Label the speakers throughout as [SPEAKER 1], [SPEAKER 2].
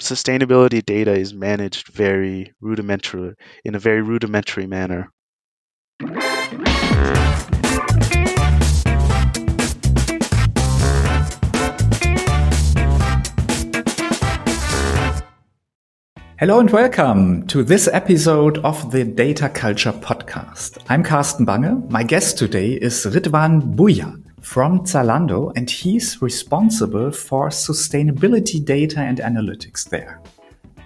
[SPEAKER 1] sustainability data is managed very rudimentary in a very rudimentary manner.
[SPEAKER 2] Hello and welcome to this episode of the Data Culture Podcast. I'm Carsten Bange. My guest today is Ridwan Bhuiyan from Zalando, and he's responsible for sustainability data and analytics there.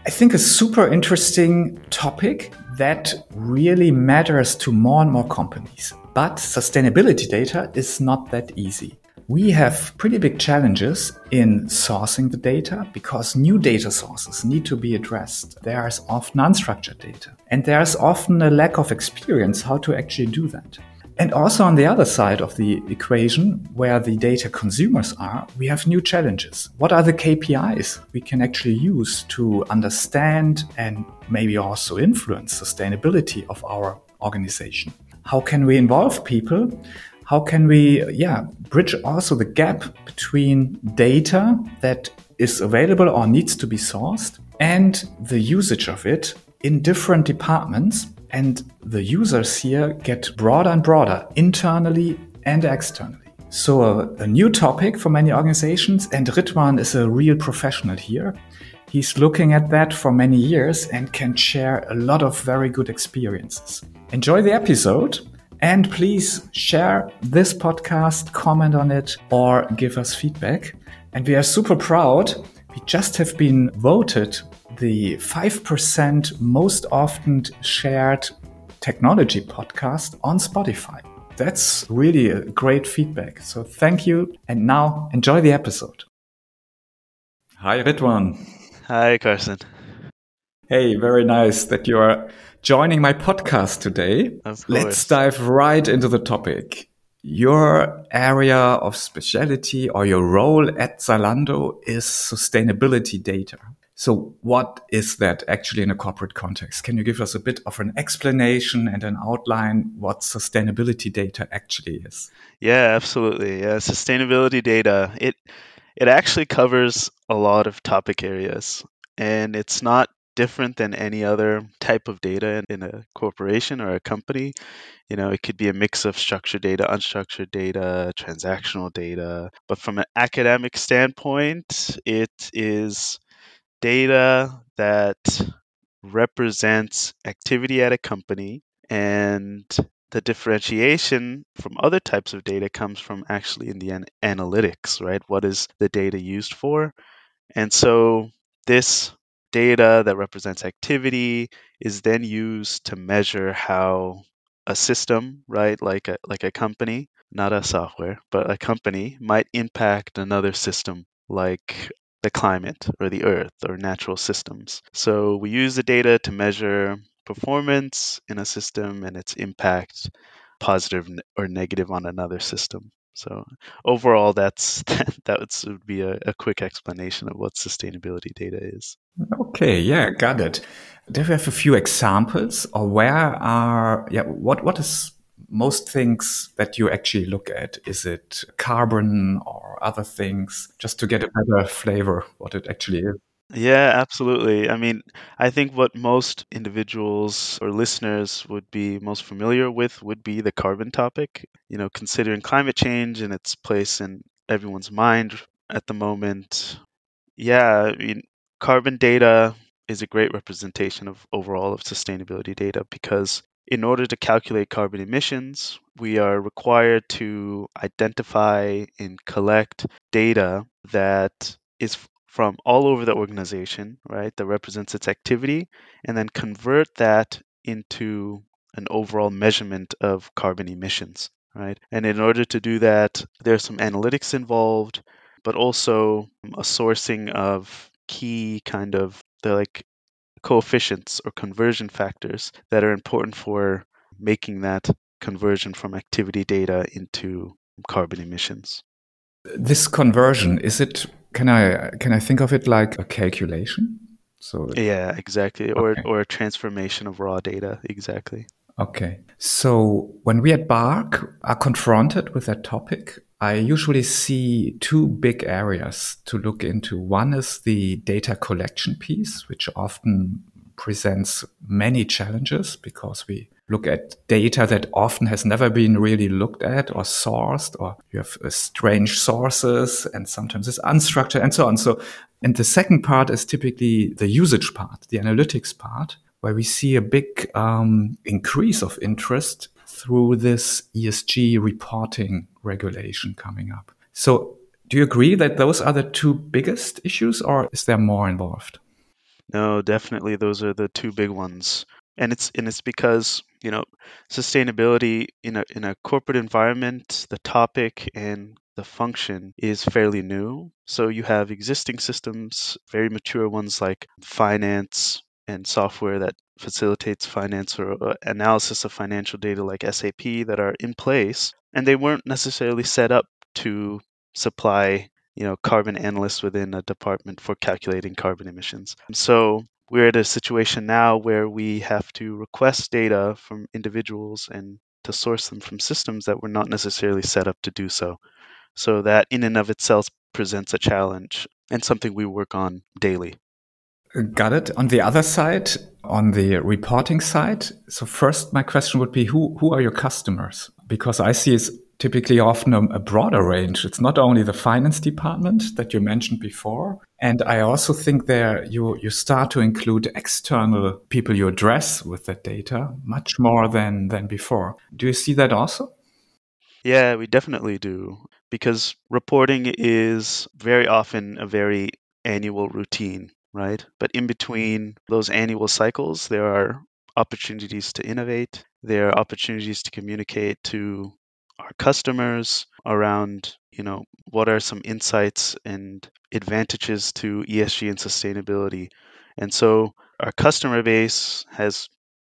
[SPEAKER 2] I think a super interesting topic that really matters to more and more companies. But sustainability data is not that easy. We have pretty big challenges in sourcing the data because new data sources need to be addressed. There's often unstructured data and there's often a lack of experience how to actually do that. And also on the other side of the equation, where the data consumers are, we have new challenges. What are the KPIs we can actually use to understand and maybe also influence sustainability of our organization? How can we involve people? How can we, yeah, bridge also the gap between data that is available or needs to be sourced and the usage of it in different departments and the users here get broader and broader internally and externally. So, a, a new topic for many organizations, and Ridwan is a real professional here. He's looking at that for many years and can share a lot of very good experiences. Enjoy the episode and please share this podcast, comment on it, or give us feedback. And we are super proud. We just have been voted the 5% most often shared technology podcast on Spotify. That's really a great feedback. So thank you. And now enjoy the episode. Hi, Ridwan.
[SPEAKER 1] Hi, Carsten.
[SPEAKER 2] Hey, very nice that you are joining my podcast today. Let's dive right into the topic. Your area of specialty or your role at Zalando is sustainability data. So what is that actually in a corporate context? Can you give us a bit of an explanation and an outline what sustainability data actually is?
[SPEAKER 1] Yeah, absolutely. Yeah, sustainability data. It it actually covers a lot of topic areas and it's not different than any other type of data in a corporation or a company. You know, it could be a mix of structured data, unstructured data, transactional data. But from an academic standpoint, it is data that represents activity at a company and the differentiation from other types of data comes from actually in the an- analytics, right? What is the data used for? And so this data that represents activity is then used to measure how a system, right, like a like a company, not a software, but a company might impact another system like the climate or the earth or natural systems. So we use the data to measure performance in a system and its impact, positive or negative on another system. So overall, that's that would be a, a quick explanation of what sustainability data is.
[SPEAKER 2] Okay, yeah, got it. Do you have a few examples, or where are yeah what what is most things that you actually look at? Is it carbon or other things? Just to get a better flavor what it actually is.
[SPEAKER 1] Yeah, absolutely. I mean, I think what most individuals or listeners would be most familiar with would be the carbon topic. You know, considering climate change and its place in everyone's mind at the moment. Yeah, I mean, carbon data is a great representation of overall of sustainability data because in order to calculate carbon emissions, we are required to identify and collect data that is from all over the organization, right, that represents its activity, and then convert that into an overall measurement of carbon emissions, right? And in order to do that, there's some analytics involved, but also a sourcing of key kind of the like coefficients or conversion factors that are important for making that conversion from activity data into carbon emissions.
[SPEAKER 2] This conversion is it? Can I can I think of it like a calculation?
[SPEAKER 1] So yeah, exactly, or or a transformation of raw data, exactly.
[SPEAKER 2] Okay. So when we at BARC are confronted with that topic, I usually see two big areas to look into. One is the data collection piece, which often presents many challenges because we look at data that often has never been really looked at or sourced, or you have uh, strange sources and sometimes it's unstructured and so on. So, and the second part is typically the usage part, the analytics part, where we see a big um, increase of interest through this ESG reporting regulation coming up. So, do you agree that those are the two biggest issues, or is there more involved?
[SPEAKER 1] No, definitely those are the two big ones. And it's and it's because, you know, sustainability in a in a corporate environment, the topic and the function is fairly new. So you have existing systems, very mature ones like finance and software that facilitates finance or uh, analysis of financial data like SAP that are in place, and they weren't necessarily set up to supply you know carbon analysts within a department for calculating carbon emissions. So we're at a situation now where we have to request data from individuals and to source them from systems that were not necessarily set up to do so. So that in and of itself presents a challenge and something we work on daily.
[SPEAKER 2] Got it. On the other side, on the reporting side, so first my question would be who who are your customers? Because I see it's typically often a, a broader range. It's not only the finance department that you mentioned before, and I also think there you you start to include external people you address with that data much more than than before. Do you see that also?
[SPEAKER 1] Yeah, we definitely do because reporting is very often a very annual routine right? But in mm-hmm. between those annual cycles, there are opportunities to innovate. There are opportunities to communicate to our customers around, you know, what are some insights and advantages to ESG and sustainability. And so our customer base has,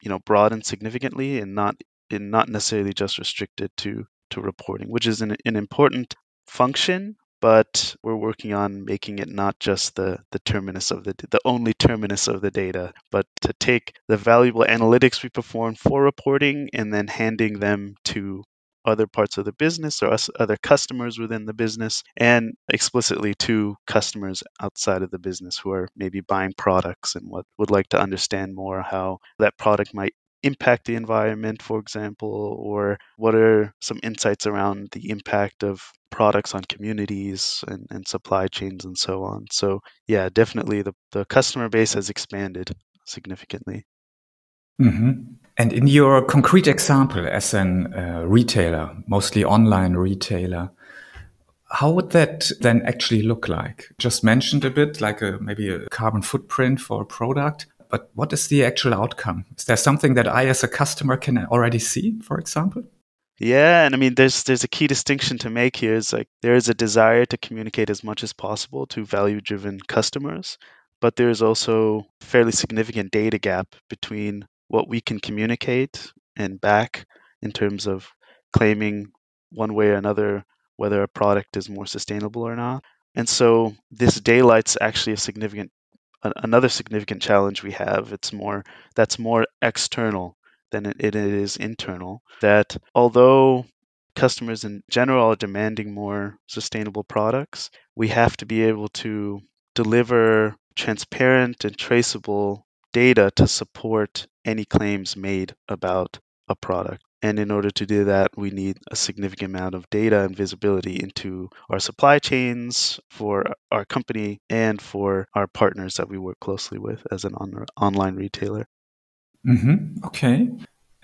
[SPEAKER 1] you know, broadened significantly and not and not necessarily just restricted to to reporting, which is an, an important function but we're working on making it not just the, the terminus of the the only terminus of the data, but to take the valuable analytics we perform for reporting and then handing them to other parts of the business or us, other customers within the business and explicitly to customers outside of the business who are maybe buying products and what would like to understand more how that product might impact the environment, for example, or what are some insights around the impact of products on communities and, and supply chains and so on. So, yeah, definitely the, the customer base has expanded significantly.
[SPEAKER 2] Mm-hmm. And in your concrete example as an uh, retailer, mostly online retailer, how would that then actually look like? Just mentioned a bit, like a, maybe a carbon footprint for a product but what is the actual outcome? Is there something that I, as a customer, can already see, for example?
[SPEAKER 1] Yeah, and I mean, there's there's a key distinction to make here. Is like there is a desire to communicate as much as possible to value-driven customers, but there is also fairly significant data gap between what we can communicate and back in terms of claiming one way or another whether a product is more sustainable or not. And so this daylight's actually a significant another significant challenge we have. It's more that's more external than it, is internal. That although customers in general are demanding more sustainable products, we have to be able to deliver transparent and traceable data to support any claims made about a product. And in order to do that, we need a significant amount of data and visibility into our supply chains for our company and for our partners that we work closely with as an on- online retailer.
[SPEAKER 2] Mm-hmm. Okay.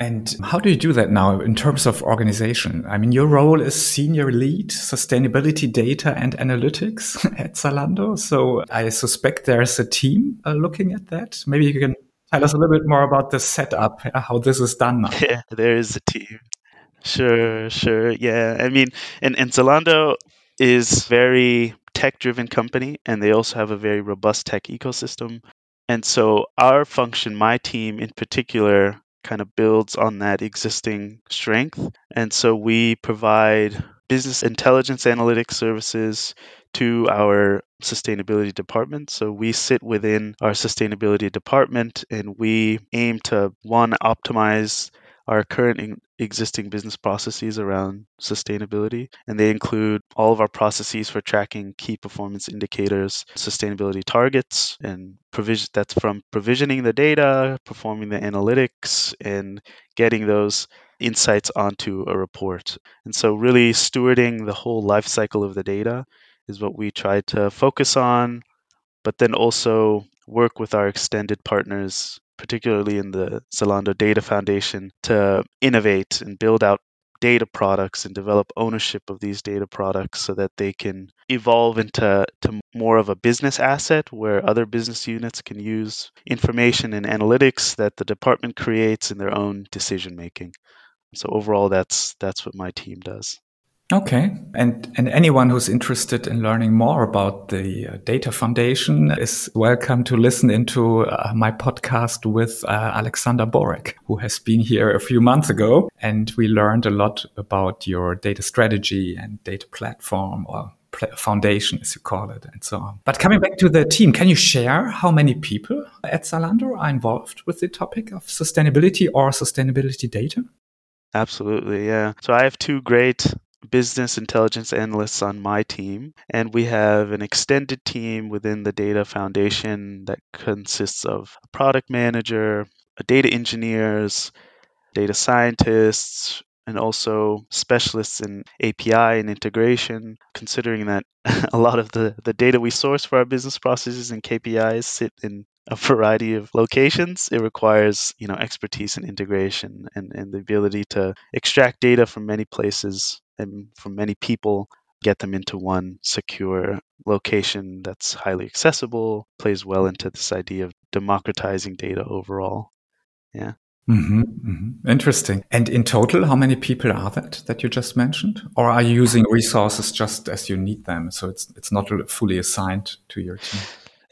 [SPEAKER 2] And how do you do that now in terms of organization? I mean, your role is senior lead sustainability data and analytics at Zalando. So I suspect there's a team uh, looking at that. Maybe you can tell us a little bit more about the setup, how this is done now.
[SPEAKER 1] Yeah, there is a team. Sure, sure. Yeah. I mean, and, and Zalando is very tech driven company and they also have a very robust tech ecosystem. And so our function, my team in particular, kind of builds on that existing strength. And so we provide business intelligence analytics services to our sustainability department. So we sit within our sustainability department and we aim to one optimize our current existing business processes around sustainability. And they include all of our processes for tracking key performance indicators, sustainability targets, and provision that's from provisioning the data, performing the analytics, and getting those insights onto a report. And so really stewarding the whole life cycle of the data is what we try to focus on, but then also work with our extended partners particularly in the Zalando Data Foundation, to innovate and build out data products and develop ownership of these data products so that they can evolve into to more of a business asset where other business units can use information and analytics that the department creates in their own decision making. So overall that's that's what my team does.
[SPEAKER 2] Okay. And, and anyone who's interested in learning more about the uh, Data Foundation is welcome to listen into uh, my podcast with uh, Alexander Borek, who has been here a few months ago. And we learned a lot about your data strategy and data platform or foundation, as you call it, and so on. But coming back to the team, can you share how many people at Zalando are involved with the topic of sustainability or sustainability data?
[SPEAKER 1] Absolutely, yeah. So I have two great business intelligence analysts on my team, and we have an extended team within the Data Foundation that consists of a product manager, data engineers, data scientists, and also specialists in API and integration, considering that a lot of the, the data we source for our business processes and KPIs sit in a variety of locations. It requires, you know, expertise in integration and, and the ability to extract data from many places and from many people, get them into one secure location that's highly accessible, plays well into this idea of democratizing data overall. Yeah.
[SPEAKER 2] Mm-hmm, mm-hmm. Interesting. And in total, how many people are that that you just mentioned, or are you using resources just as you need them? So it's it's not fully assigned to your team.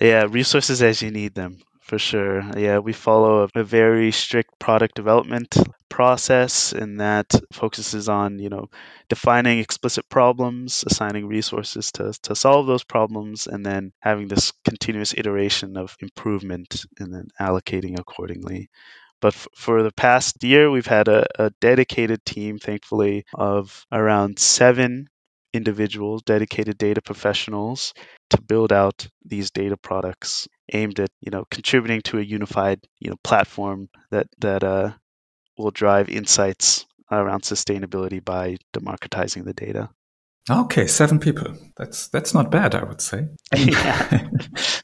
[SPEAKER 1] Yeah, resources as you need them for sure. Yeah, we follow a, very strict product development process, and that focuses on you know defining explicit problems, assigning resources to to solve those problems, and then having this continuous iteration of improvement, and then allocating accordingly. But f- for the past year, we've had a, a dedicated team, thankfully, of around seven individuals, dedicated data professionals to build out these data products aimed at, you know, contributing to a unified, you know, platform that that uh, will drive insights around sustainability by democratizing the data.
[SPEAKER 2] Okay, seven people. That's that's not bad, I would say.
[SPEAKER 1] yeah,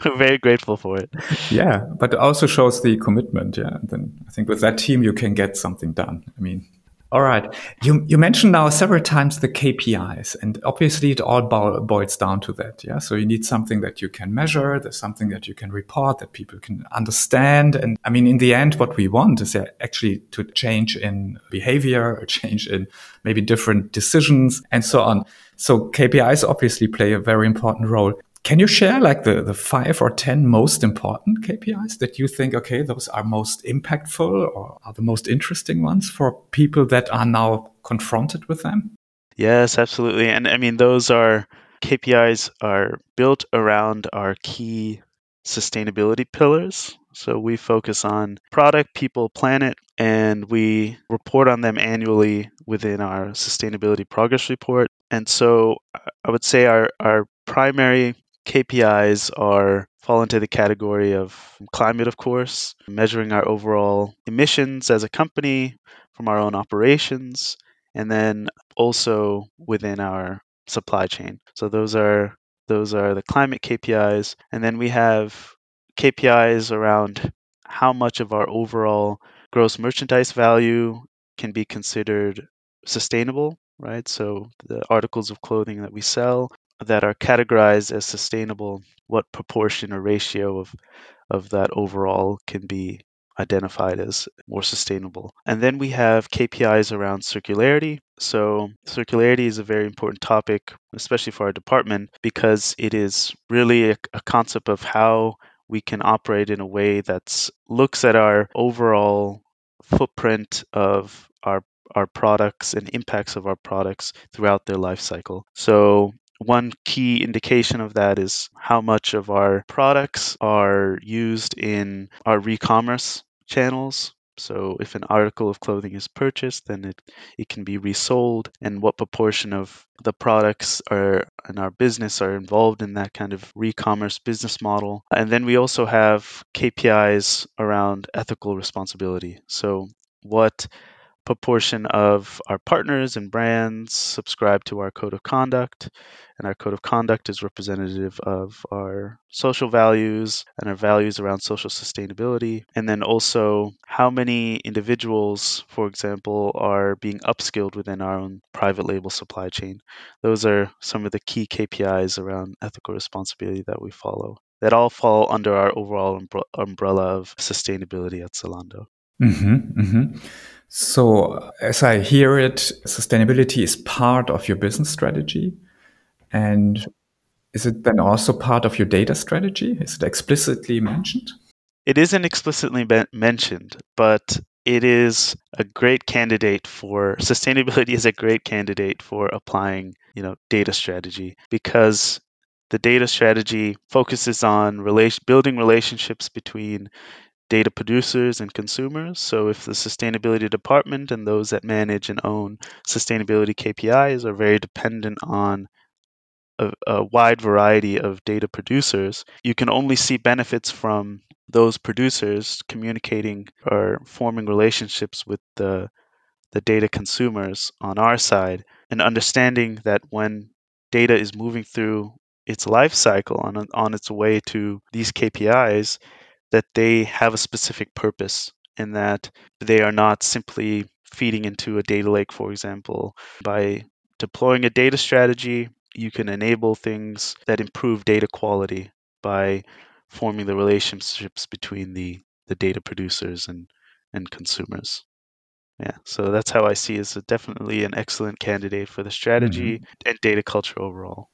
[SPEAKER 1] we're very grateful for it.
[SPEAKER 2] Yeah, but it also shows the commitment. Yeah, and then I think with that team you can get something done. I mean, all right. You, you mentioned now several times the KPIs, and obviously it all boils down to that. Yeah. So you need something that you can measure. There's something that you can report that people can understand. And I mean, in the end, what we want is actually to change in behavior, a change in maybe different decisions and so on. So KPIs obviously play a very important role. Can you share like the, the five or 10 most important KPIs that you think, okay, those are most impactful or are the most interesting ones for people that are now confronted with them?
[SPEAKER 1] Yes, absolutely. And I mean, those are KPIs are built around our key sustainability pillars. So we focus on product, people, planet, and we report on them annually within our sustainability progress report. And so uh, I would say our, our primary KPIs are fall into the category of climate, of course, measuring our overall emissions as a company from our own operations, and then also within our supply chain. So those are those are the climate KPIs, and then we have KPIs around how much of our overall gross merchandise value can be considered sustainable, right? So the articles of clothing that we sell, that are categorized as sustainable, what proportion or ratio of of that overall can be identified as more sustainable. And then we have KPIs around circularity. So, circularity is a very important topic, especially for our department, because it is really a, a concept of how we can operate in a way that looks at our overall footprint of our our products and impacts of our products throughout their life cycle. So one key indication of that is how much of our products are used in our re-commerce channels So if an article of clothing is purchased, then it, it can be resold and what proportion of the products are in our business are involved in that kind of re-commerce business model. And then we also have KPIs around ethical responsibility. So what proportion of our partners and brands subscribe to our code of conduct. And our code of conduct is representative of our social values and our values around social sustainability. And then also how many individuals, for example, are being upskilled within our own private label supply chain. Those are some of the key KPIs around ethical responsibility that we follow. That all fall under our overall umbrella of sustainability at Zalando.
[SPEAKER 2] Mm-hmm, mm-hmm. So, as I hear it, sustainability is part of your business strategy. And is it then also part of your data strategy? Is it explicitly mentioned?
[SPEAKER 1] It isn't explicitly mentioned, but it is a great candidate for sustainability is a great candidate for applying, you know, data strategy because the data strategy focuses on building relationships between data producers and consumers. So if the sustainability department and those that manage and own sustainability KPIs are very dependent on a, a, wide variety of data producers, you can only see benefits from those producers communicating or forming relationships with the the data consumers on our side and understanding that when data is moving through its life cycle on on its way to these KPIs that they have a specific purpose and that they are not simply feeding into a data lake, for example. By deploying a data strategy, you can enable things that improve data quality by forming the relationships between the, the data producers and, and consumers. Yeah, so that's how I see as definitely an excellent candidate for the strategy mm-hmm. and data culture overall.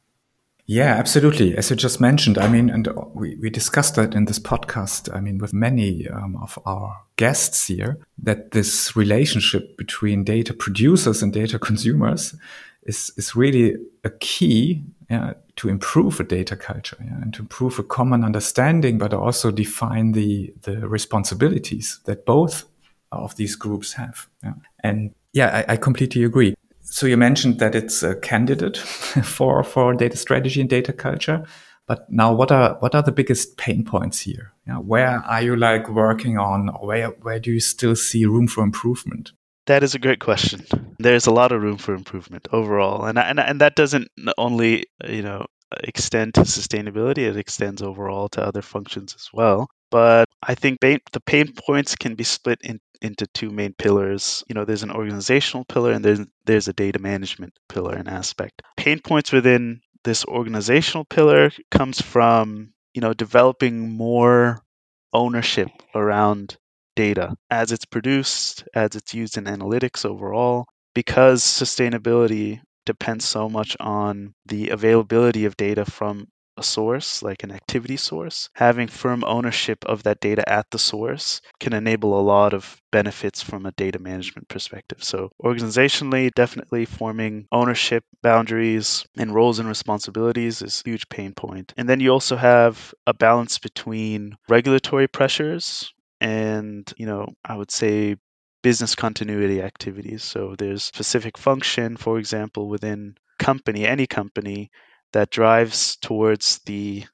[SPEAKER 2] Yeah, absolutely. As you just mentioned, I mean, and we, we discussed that in this podcast, I mean, with many um, of our guests here, that this relationship between data producers and data consumers is, is really a key yeah, to improve a data culture yeah, and to improve a common understanding, but also define the, the responsibilities that both of these groups have. Yeah. And yeah, I, I completely agree so you mentioned that it's a candidate for for data strategy and data culture but now what are what are the biggest pain points here? Yeah, where are you like working on where where do you still see room for improvement?
[SPEAKER 1] That is a great question. There's a lot of room for improvement overall and and, and that doesn't only you know extend to sustainability it extends overall to other functions as well. But i think the pain points can be split in into two main pillars. You know, there's an organizational pillar and there's there's a data management pillar and aspect. Pain points within this organizational pillar comes from, you know, developing more ownership around data as it's produced, as it's used in analytics overall, because sustainability depends so much on the availability of data from a source, like an activity source, having firm ownership of that data at the source can enable a lot of benefits from a data management perspective. So, organizationally, definitely forming ownership boundaries and roles and responsibilities is a huge pain point. And then you also have a balance between regulatory pressures and, you know, I would say business continuity activities. So there's specific function, for example, within company, any company that drives towards the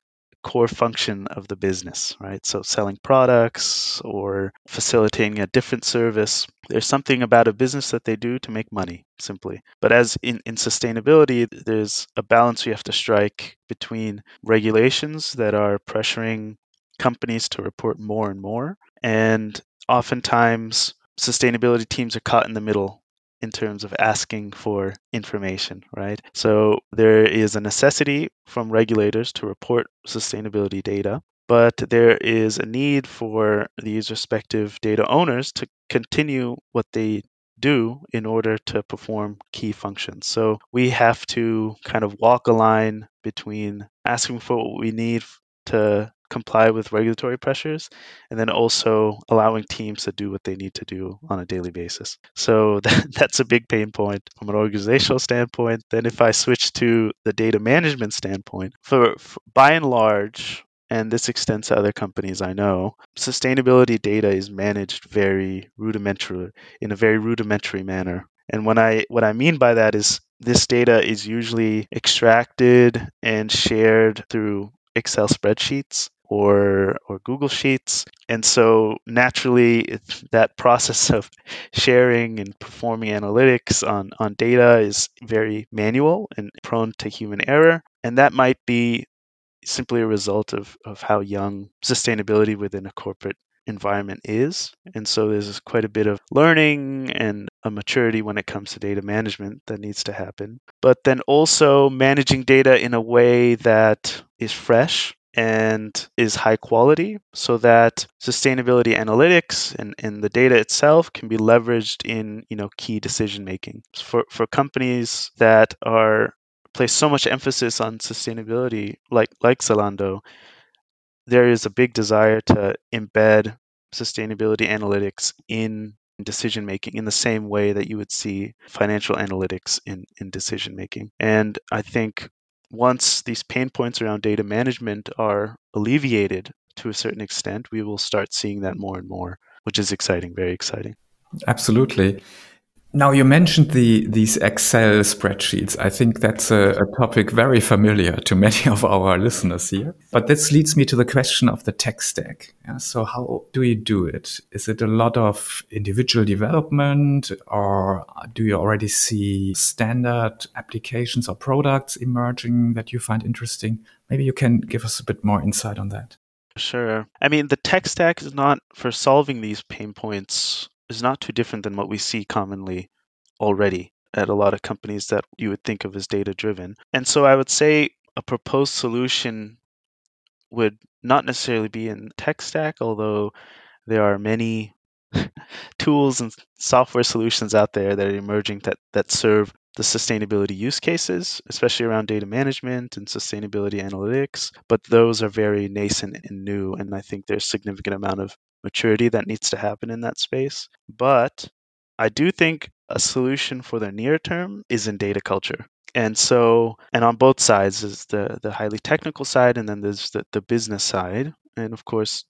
[SPEAKER 1] core function of the business, right? So selling products or facilitating a different service. There's something about a business that they do to make money, simply. But as in, in sustainability, there's a balance you have to strike between regulations that are pressuring companies to report more and more. And oftentimes, sustainability teams are caught in the middle in terms of asking for information, right? So there is a necessity from regulators to report sustainability data, but there is a need for these respective data owners to continue what they do in order to perform key functions. So we have to kind of walk a line between asking for what we need to comply with regulatory pressures and then also allowing teams to do what they need to do on a daily basis. So that, that's a big pain point from an organizational standpoint. Then if I switch to the data management standpoint, for, for by and large, and this extends to other companies I know, sustainability data is managed very rudimentary in a very rudimentary manner. And when I what I mean by that is this data is usually extracted and shared through Excel spreadsheets or or Google Sheets. And so naturally that process of sharing and performing analytics on, on data is very manual and prone to human error. And that might be simply a result of, of how young sustainability within a corporate environment is. And so there's quite a bit of learning and a maturity when it comes to data management that needs to happen. But then also managing data in a way that is fresh and is high quality so that sustainability analytics and, and the data itself can be leveraged in you know key decision making for for companies that are place so much emphasis on sustainability like like Zalando there is a big desire to embed sustainability analytics in decision making in the same way that you would see financial analytics in, in decision making. And I think once these pain points around data management are alleviated to a certain extent, we will start seeing that more and more, which is exciting, very exciting.
[SPEAKER 2] Absolutely. Now you mentioned the these Excel spreadsheets. I think that's a, a, topic very familiar to many of our listeners here. But this leads me to the question of the tech stack. Yeah, so how do you do it? Is it a lot of individual development, or do you already see standard applications or products emerging that you find interesting? Maybe you can give us a bit more insight on that.
[SPEAKER 1] Sure. I mean, the tech stack is not for solving these pain points is not too different than what we see commonly already at a lot of companies that you would think of as data driven. And so I would say a proposed solution would not necessarily be in tech stack, although there are many tools and software solutions out there that are emerging that, that serve the sustainability use cases, especially around data management and sustainability analytics. But those are very nascent and new, and I think there's significant amount of maturity that needs to happen in that space. But I do think a solution for the near term is in data culture. And so, and on both sides is the, the highly technical side, and then there's the, the business side. And of course,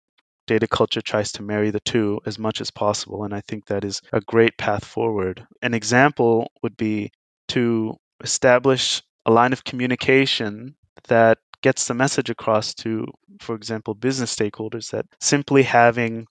[SPEAKER 1] data culture tries to marry the two as much as possible. And I think that is a great path forward. An example would be to establish a line of communication that gets the message across to, for example, business stakeholders that simply having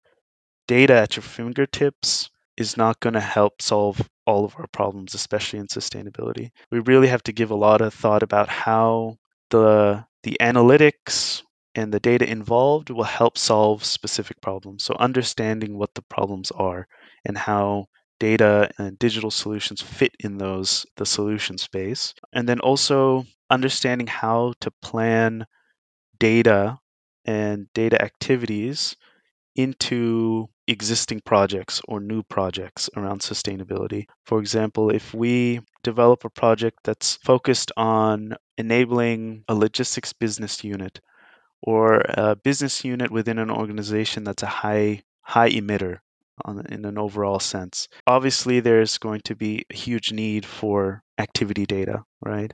[SPEAKER 1] data at your fingertips is not going to help solve all of our problems, especially in sustainability. We really have to give a lot of thought about how the the analytics and the data involved will help solve specific problems. So understanding what the problems are and how data and digital solutions fit in those the solution space. And then also understanding how to plan data and data activities into existing projects or new projects around sustainability. For example, if we develop a project that's focused on enabling a logistics business unit or a business unit within an organization that's a high high emitter on, in an overall sense. Obviously, there's going to be a huge need for activity data, right?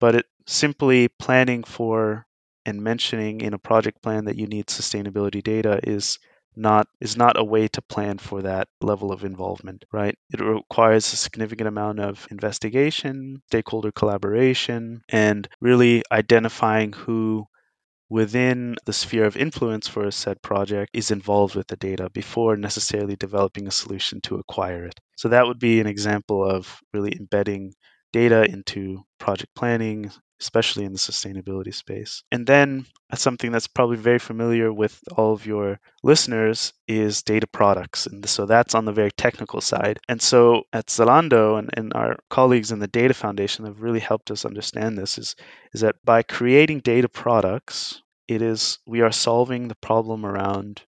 [SPEAKER 1] But it, simply planning for and mentioning in a project plan that you need sustainability data is not is not a way to plan for that level of involvement right it requires a significant amount of investigation stakeholder collaboration and really identifying who within the sphere of influence for a said project is involved with the data before necessarily developing a solution to acquire it so that would be an example of really embedding data into project planning especially in the sustainability space. And then uh, something that's probably very familiar with all of your listeners is data products. And so that's on the very technical side. And so at Zalando and, and our colleagues in the Data Foundation have really helped us understand this is, is that by creating data products, it is we are solving the problem around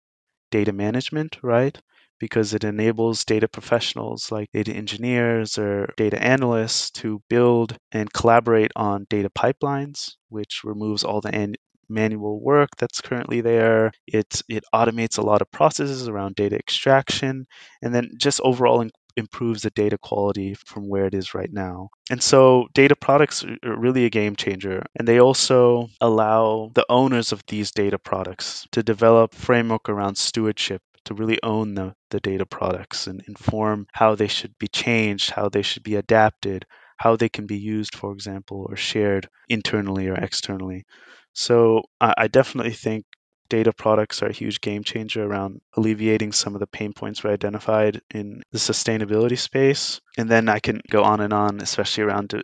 [SPEAKER 1] data management, right? because it enables data professionals like data engineers or data analysts to build and collaborate on data pipelines, which removes all the an- manual work that's currently there. It, it automates a lot of processes around data extraction and then just overall improves the data quality from where it is right now. And so data products are really a game changer. And they also allow the owners of these data products to develop framework around stewardship to really own the, the data products and inform how they should be changed, how they should be adapted, how they can be used, for example, or shared internally or externally. So I, I definitely think data products are a huge game changer around alleviating some of the pain points we identified in the sustainability space. And then I can go on and on, especially around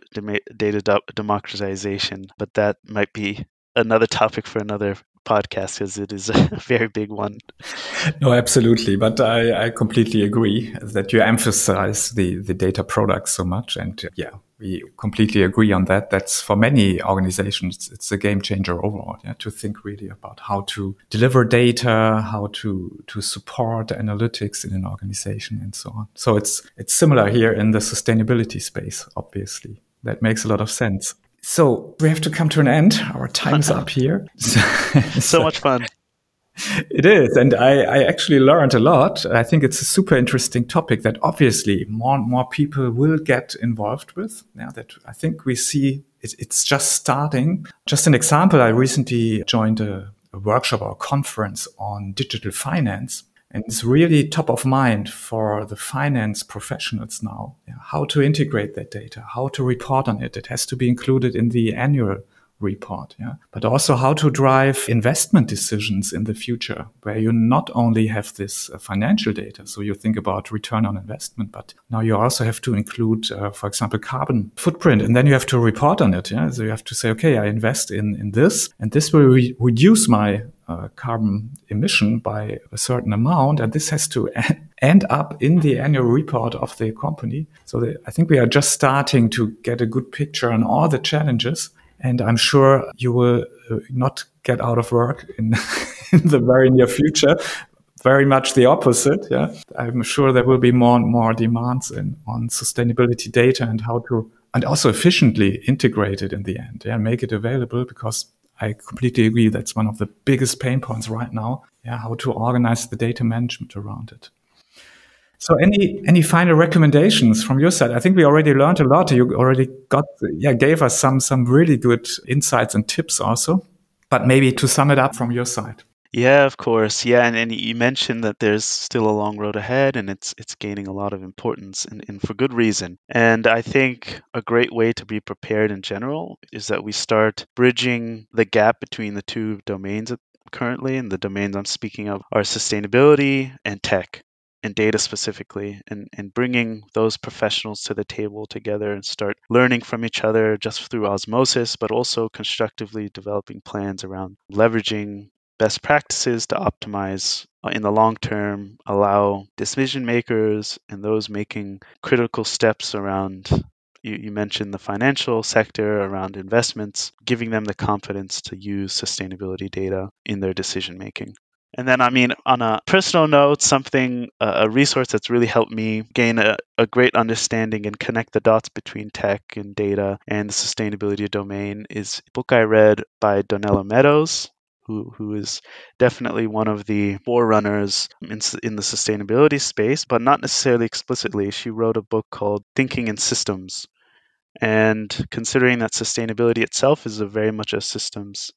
[SPEAKER 1] data democratization, but that might be another topic for another podcast because it is a very big one.
[SPEAKER 2] No, absolutely. But I, I completely agree that you emphasize the, the data products so much. And yeah, we completely agree on that. That's for many organizations, it's a game changer overall. Yeah, to think really about how to deliver data, how to to support analytics in an organization, and so on. So it's it's similar here in the sustainability space. Obviously, that makes a lot of sense. So we have to come to an end. Our time's up here.
[SPEAKER 1] so much fun.
[SPEAKER 2] It is. And I, I, actually learned a lot. I think it's a super interesting topic that obviously more and more people will get involved with. Yeah, that I think we see it, it's just starting. Just an example, I recently joined a, a workshop or a conference on digital finance. And it's really top of mind for the finance professionals now. Yeah, how to integrate that data, how to report on it. It has to be included in the annual report. Yeah. But also how to drive investment decisions in the future where you not only have this uh, financial data. So you think about return on investment, but now you also have to include, uh, for example, carbon footprint. And then you have to report on it. Yeah. So you have to say, okay, I invest in, in this and this will re- reduce my uh, carbon emission by a certain amount. And this has to end up in the annual report of the company. So the, I think we are just starting to get a good picture on all the challenges and I'm sure you will uh, not get out of work in, in the very near future. Very much the opposite. Yeah. I'm sure there will be more and more demands in, on sustainability data and how to, and also efficiently integrate it in the end. Yeah. Make it available because I completely agree. That's one of the biggest pain points right now. Yeah. How to organize the data management around it. So any any final recommendations from your side? I think we already learned a lot. You already got yeah gave us some some really good insights and tips also. But maybe to sum it up from your side.
[SPEAKER 1] Yeah, of course. Yeah, and, and you mentioned that there's still a long road ahead and it's it's gaining a lot of importance and, and for good reason. And I think a great way to be prepared in general is that we start bridging the gap between the two domains currently and the domains I'm speaking of are sustainability and tech and data specifically and, and bringing those professionals to the table together and start learning from each other just through osmosis, but also constructively developing plans around leveraging best practices to optimize uh, in the long term, allow decision makers and those making critical steps around. You, you mentioned the financial sector around investments, giving them the confidence to use sustainability data in their decision making. And then, I mean, on a personal note, something, uh, a resource that's really helped me gain a, a great understanding and connect the dots between tech and data and the sustainability domain is a book I read by Donella Meadows, who, who is definitely one of the forerunners in, in the sustainability space, but not necessarily explicitly. She wrote a book called Thinking in Systems. And considering that sustainability itself is a very much a systems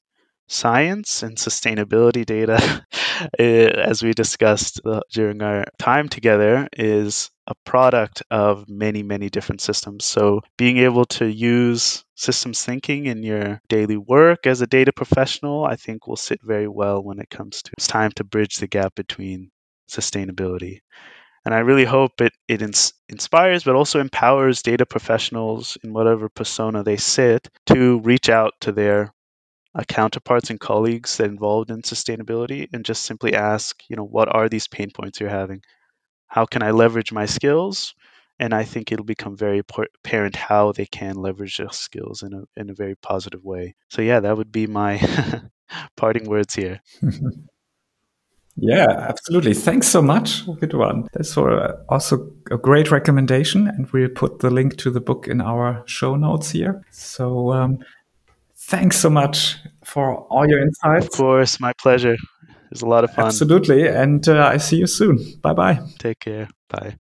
[SPEAKER 1] science and sustainability data, eh, as we discussed uh, during our time together, is a product of many, many different systems. So, being able to use systems thinking in your daily work as a data professional, I think will sit very well when it comes to it's time to bridge the gap between sustainability. And I really hope it, it ins- inspires, but also empowers data professionals in whatever persona they sit to reach out to their counterparts and colleagues that involved in sustainability and just simply ask, you know, what are these pain points you're having? How can I leverage my skills? And I think it'll become very apparent how they can leverage their skills in a in a very positive way. So yeah, that would be my parting words here.
[SPEAKER 2] Yeah, absolutely. Thanks so much. Good one. That's for also a great recommendation. And we'll put the link to the book in our show notes here. So um, Thanks so much for all your insights.
[SPEAKER 1] Of course, my pleasure. It was a lot of fun.
[SPEAKER 2] Absolutely. And uh, I see you soon. Bye bye.
[SPEAKER 1] Take care. Bye.